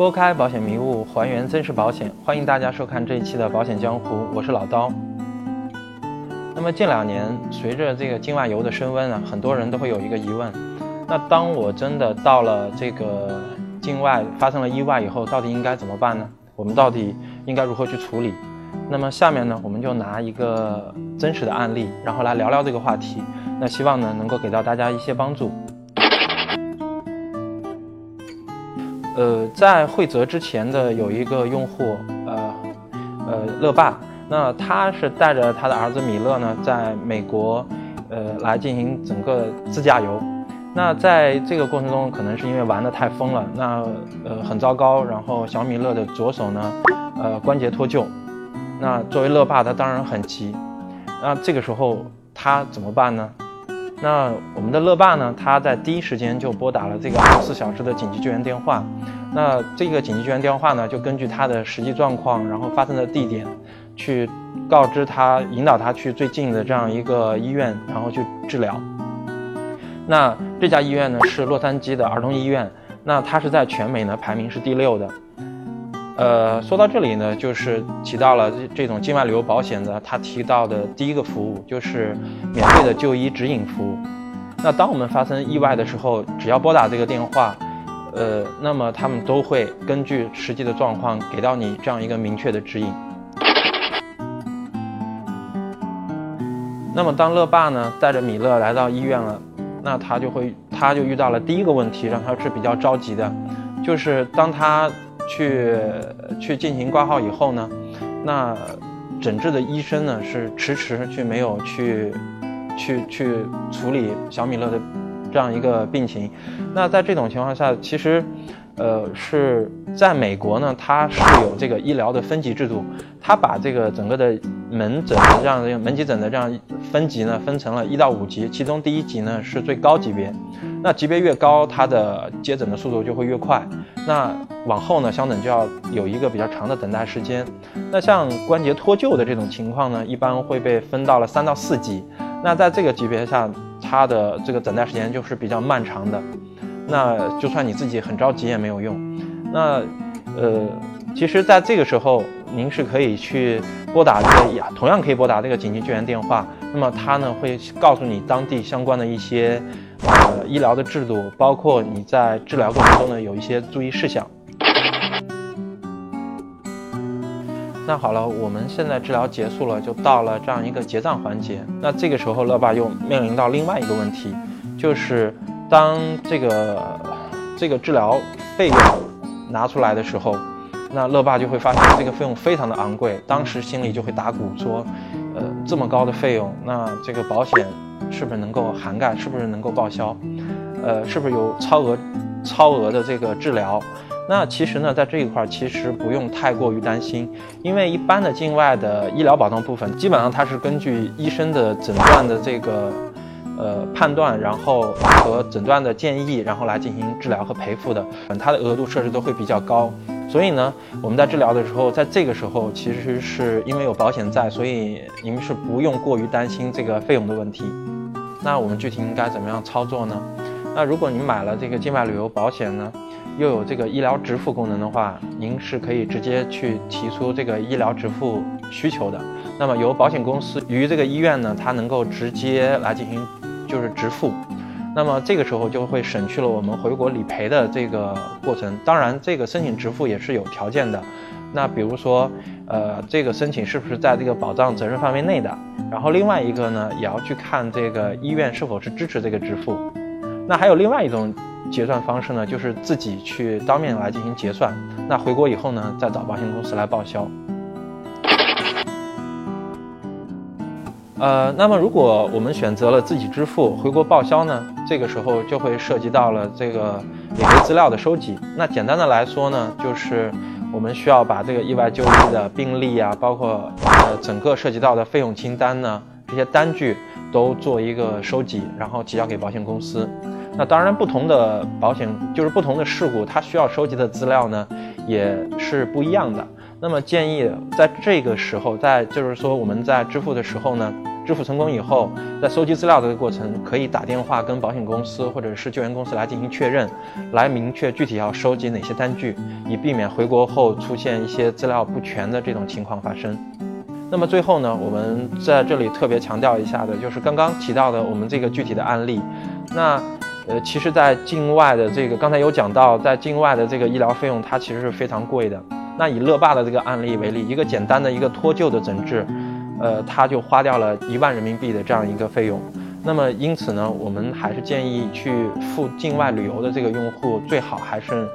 拨开保险迷雾，还原真实保险。欢迎大家收看这一期的《保险江湖》，我是老刀。那么近两年，随着这个境外游的升温啊，很多人都会有一个疑问：那当我真的到了这个境外发生了意外以后，到底应该怎么办呢？我们到底应该如何去处理？那么下面呢，我们就拿一个真实的案例，然后来聊聊这个话题。那希望呢，能够给到大家一些帮助。呃，在惠泽之前的有一个用户，呃，呃，乐爸，那他是带着他的儿子米勒呢，在美国，呃，来进行整个自驾游。那在这个过程中，可能是因为玩的太疯了，那呃很糟糕，然后小米勒的左手呢，呃关节脱臼。那作为乐爸，他当然很急。那这个时候他怎么办呢？那我们的乐爸呢？他在第一时间就拨打了这个二十四小时的紧急救援电话。那这个紧急救援电话呢，就根据他的实际状况，然后发生的地点，去告知他，引导他去最近的这样一个医院，然后去治疗。那这家医院呢是洛杉矶的儿童医院，那它是在全美呢排名是第六的。呃，说到这里呢，就是提到了这种境外旅游保险的，他提到的第一个服务就是免费的就医指引服务。那当我们发生意外的时候，只要拨打这个电话，呃，那么他们都会根据实际的状况给到你这样一个明确的指引。那么当乐爸呢带着米勒来到医院了，那他就会他就遇到了第一个问题，让他是比较着急的，就是当他。去去进行挂号以后呢，那诊治的医生呢是迟迟却没有去去去处理小米勒的这样一个病情。那在这种情况下，其实呃是在美国呢，它是有这个医疗的分级制度，它把这个整个的门诊的这样的门急诊的这样分级呢分成了一到五级，其中第一级呢是最高级别。那级别越高，它的接诊的速度就会越快。那往后呢，相等就要有一个比较长的等待时间。那像关节脱臼的这种情况呢，一般会被分到了三到四级。那在这个级别下，它的这个等待时间就是比较漫长的。那就算你自己很着急也没有用。那，呃，其实在这个时候，您是可以去拨打这个，同样可以拨打这个紧急救援电话。那么它呢会告诉你当地相关的一些。呃，医疗的制度包括你在治疗过程中呢有一些注意事项。那好了，我们现在治疗结束了，就到了这样一个结账环节。那这个时候，乐爸又面临到另外一个问题，就是当这个这个治疗费用拿出来的时候，那乐爸就会发现这个费用非常的昂贵，当时心里就会打鼓说，这么高的费用，那这个保险。是不是能够涵盖？是不是能够报销？呃，是不是有超额、超额的这个治疗？那其实呢，在这一块其实不用太过于担心，因为一般的境外的医疗保障部分，基本上它是根据医生的诊断的这个呃判断，然后和诊断的建议，然后来进行治疗和赔付的，它的额度设置都会比较高。所以呢，我们在治疗的时候，在这个时候其实是因为有保险在，所以您是不用过于担心这个费用的问题。那我们具体应该怎么样操作呢？那如果您买了这个境外旅游保险呢，又有这个医疗支付功能的话，您是可以直接去提出这个医疗支付需求的。那么由保险公司与这个医院呢，它能够直接来进行就是支付。那么这个时候就会省去了我们回国理赔的这个过程。当然，这个申请支付也是有条件的。那比如说，呃，这个申请是不是在这个保障责任范围内的？然后另外一个呢，也要去看这个医院是否是支持这个支付。那还有另外一种结算方式呢，就是自己去当面来进行结算。那回国以后呢，再找保险公司来报销。呃，那么如果我们选择了自己支付回国报销呢，这个时候就会涉及到了这个理赔资料的收集。那简单的来说呢，就是。我们需要把这个意外就医的病例啊，包括呃整个涉及到的费用清单呢，这些单据都做一个收集，然后提交给保险公司。那当然，不同的保险就是不同的事故，它需要收集的资料呢也是不一样的。那么建议在这个时候，在就是说我们在支付的时候呢，支付成功以后，在收集资料这个过程，可以打电话跟保险公司或者是救援公司来进行确认，来明确具体要收集哪些单据，以避免回国后出现一些资料不全的这种情况发生。那么最后呢，我们在这里特别强调一下的，就是刚刚提到的我们这个具体的案例。那呃，其实，在境外的这个刚才有讲到，在境外的这个医疗费用它其实是非常贵的。那以乐爸的这个案例为例，一个简单的一个脱臼的诊治。呃，他就花掉了一万人民币的这样一个费用，那么因此呢，我们还是建议去赴境外旅游的这个用户，最好还是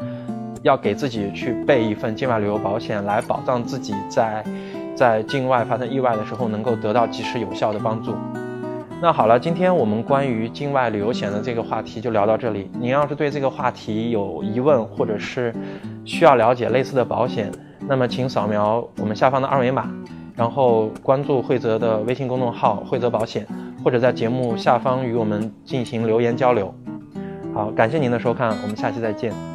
要给自己去备一份境外旅游保险，来保障自己在在境外发生意外的时候能够得到及时有效的帮助。那好了，今天我们关于境外旅游险的这个话题就聊到这里。您要是对这个话题有疑问，或者是需要了解类似的保险，那么请扫描我们下方的二维码。然后关注惠泽的微信公众号“惠泽保险”，或者在节目下方与我们进行留言交流。好，感谢您的收看，我们下期再见。